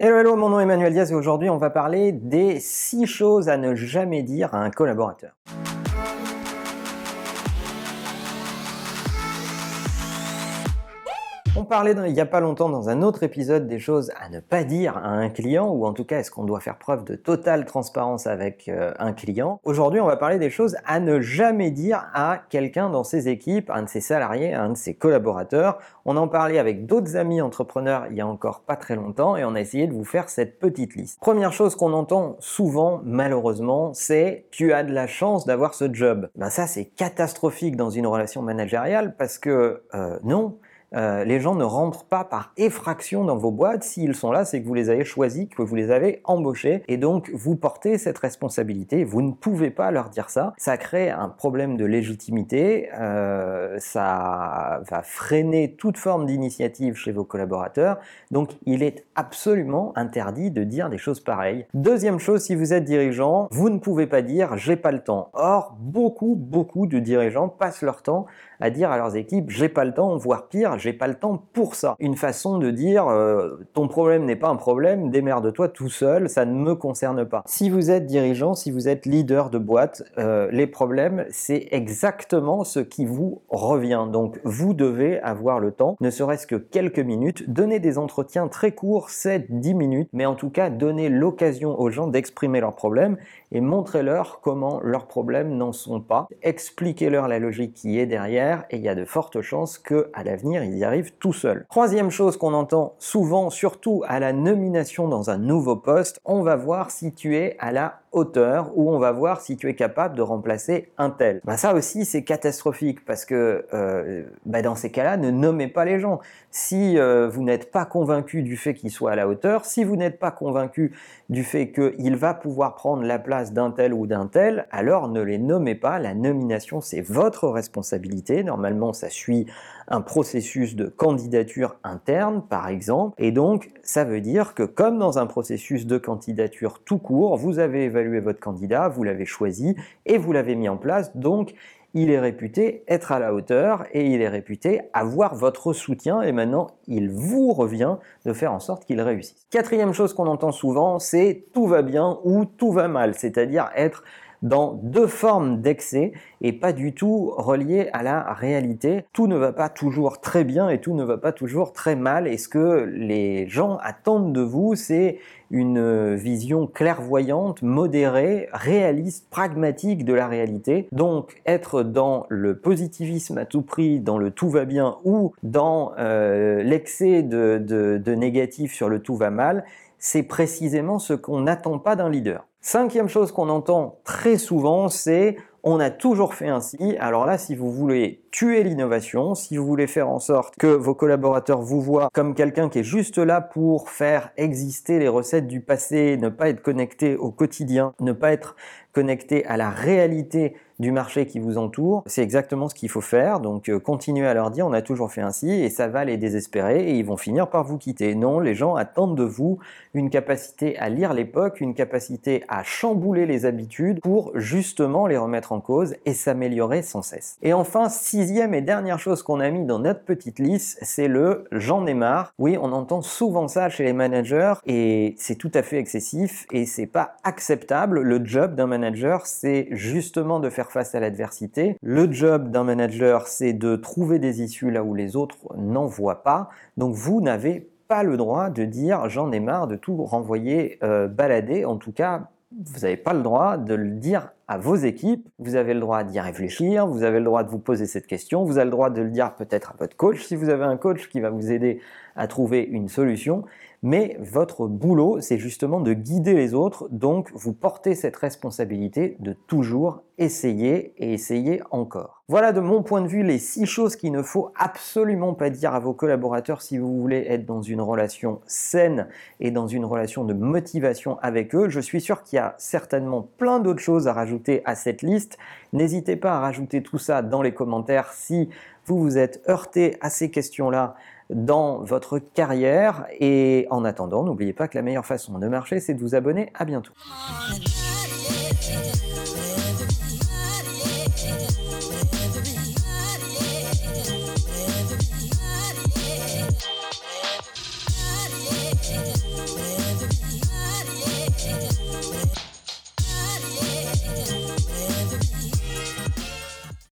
Hello, hello, mon nom est Emmanuel Diaz et aujourd'hui on va parler des 6 choses à ne jamais dire à un collaborateur. On parlait il n'y a pas longtemps dans un autre épisode des choses à ne pas dire à un client, ou en tout cas est-ce qu'on doit faire preuve de totale transparence avec euh, un client? Aujourd'hui on va parler des choses à ne jamais dire à quelqu'un dans ses équipes, un de ses salariés, un de ses collaborateurs. On en parlait avec d'autres amis entrepreneurs il y a encore pas très longtemps et on a essayé de vous faire cette petite liste. Première chose qu'on entend souvent malheureusement c'est tu as de la chance d'avoir ce job. Ben ça c'est catastrophique dans une relation managériale parce que euh, non, euh, les gens ne rentrent pas par effraction dans vos boîtes. S'ils sont là, c'est que vous les avez choisis, que vous les avez embauchés, et donc vous portez cette responsabilité. Vous ne pouvez pas leur dire ça. Ça crée un problème de légitimité. Euh, ça va freiner toute forme d'initiative chez vos collaborateurs. Donc, il est absolument interdit de dire des choses pareilles. Deuxième chose, si vous êtes dirigeant, vous ne pouvez pas dire j'ai pas le temps. Or, beaucoup, beaucoup de dirigeants passent leur temps à dire à leurs équipes j'ai pas le temps, voire pire, j'ai pas le temps pour ça. Une façon de dire euh, ton problème n'est pas un problème, démerde-toi tout seul, ça ne me concerne pas. Si vous êtes dirigeant, si vous êtes leader de boîte, euh, les problèmes c'est exactement ce qui vous revient. Donc vous devez avoir le temps, ne serait-ce que quelques minutes, donner des entretiens très courts, 7-10 minutes, mais en tout cas donner l'occasion aux gens d'exprimer leurs problèmes et montrez-leur comment leurs problèmes n'en sont pas. Expliquez-leur la logique qui est derrière et il y a de fortes chances que à l'avenir ils y arrivent tout seuls. Troisième chose qu'on entend souvent, surtout à la nomination dans un nouveau poste, on va voir si tu es à la hauteur où on va voir si tu es capable de remplacer un tel. Bah ça aussi c'est catastrophique parce que euh, bah dans ces cas-là ne nommez pas les gens. Si euh, vous n'êtes pas convaincu du fait qu'il soit à la hauteur, si vous n'êtes pas convaincu du fait qu'il va pouvoir prendre la place d'un tel ou d'un tel, alors ne les nommez pas. La nomination c'est votre responsabilité. Normalement ça suit un processus de candidature interne par exemple et donc ça veut dire que comme dans un processus de candidature tout court, vous avez évalué votre candidat, vous l'avez choisi et vous l'avez mis en place. Donc, il est réputé être à la hauteur et il est réputé avoir votre soutien et maintenant il vous revient de faire en sorte qu'il réussisse. Quatrième chose qu'on entend souvent, c'est tout va bien ou tout va mal, c'est-à-dire être dans deux formes d'excès et pas du tout relié à la réalité. Tout ne va pas toujours très bien et tout ne va pas toujours très mal. Et ce que les gens attendent de vous, c'est une vision clairvoyante, modérée, réaliste, pragmatique de la réalité. Donc être dans le positivisme à tout prix, dans le tout va bien ou dans euh, l'excès de, de négatif sur le tout va mal, c'est précisément ce qu'on n'attend pas d'un leader. Cinquième chose qu'on entend très souvent, c'est on a toujours fait ainsi. Alors là, si vous voulez tuer l'innovation, si vous voulez faire en sorte que vos collaborateurs vous voient comme quelqu'un qui est juste là pour faire exister les recettes du passé, ne pas être connecté au quotidien, ne pas être connecté à la réalité du marché qui vous entoure, c'est exactement ce qu'il faut faire. Donc euh, continuez à leur dire on a toujours fait ainsi et ça va les désespérer et ils vont finir par vous quitter. Non, les gens attendent de vous une capacité à lire l'époque, une capacité à chambouler les habitudes pour justement les remettre en cause et s'améliorer sans cesse. Et enfin, sixième et dernière chose qu'on a mis dans notre petite liste, c'est le j'en ai marre. Oui, on entend souvent ça chez les managers et c'est tout à fait excessif et c'est pas acceptable. Le job d'un manager, c'est justement de faire face à l'adversité. Le job d'un manager, c'est de trouver des issues là où les autres n'en voient pas. Donc vous n'avez pas le droit de dire j'en ai marre de tout renvoyer euh, balader. En tout cas, vous n'avez pas le droit de le dire à vos équipes, vous avez le droit d'y réfléchir, vous avez le droit de vous poser cette question, vous avez le droit de le dire peut-être à votre coach si vous avez un coach qui va vous aider à trouver une solution, mais votre boulot, c'est justement de guider les autres, donc vous portez cette responsabilité de toujours essayer et essayer encore. Voilà de mon point de vue les six choses qu'il ne faut absolument pas dire à vos collaborateurs si vous voulez être dans une relation saine et dans une relation de motivation avec eux. Je suis sûr qu'il y a certainement plein d'autres choses à rajouter à cette liste. N'hésitez pas à rajouter tout ça dans les commentaires si vous vous êtes heurté à ces questions-là dans votre carrière. Et en attendant, n'oubliez pas que la meilleure façon de marcher, c'est de vous abonner. À bientôt.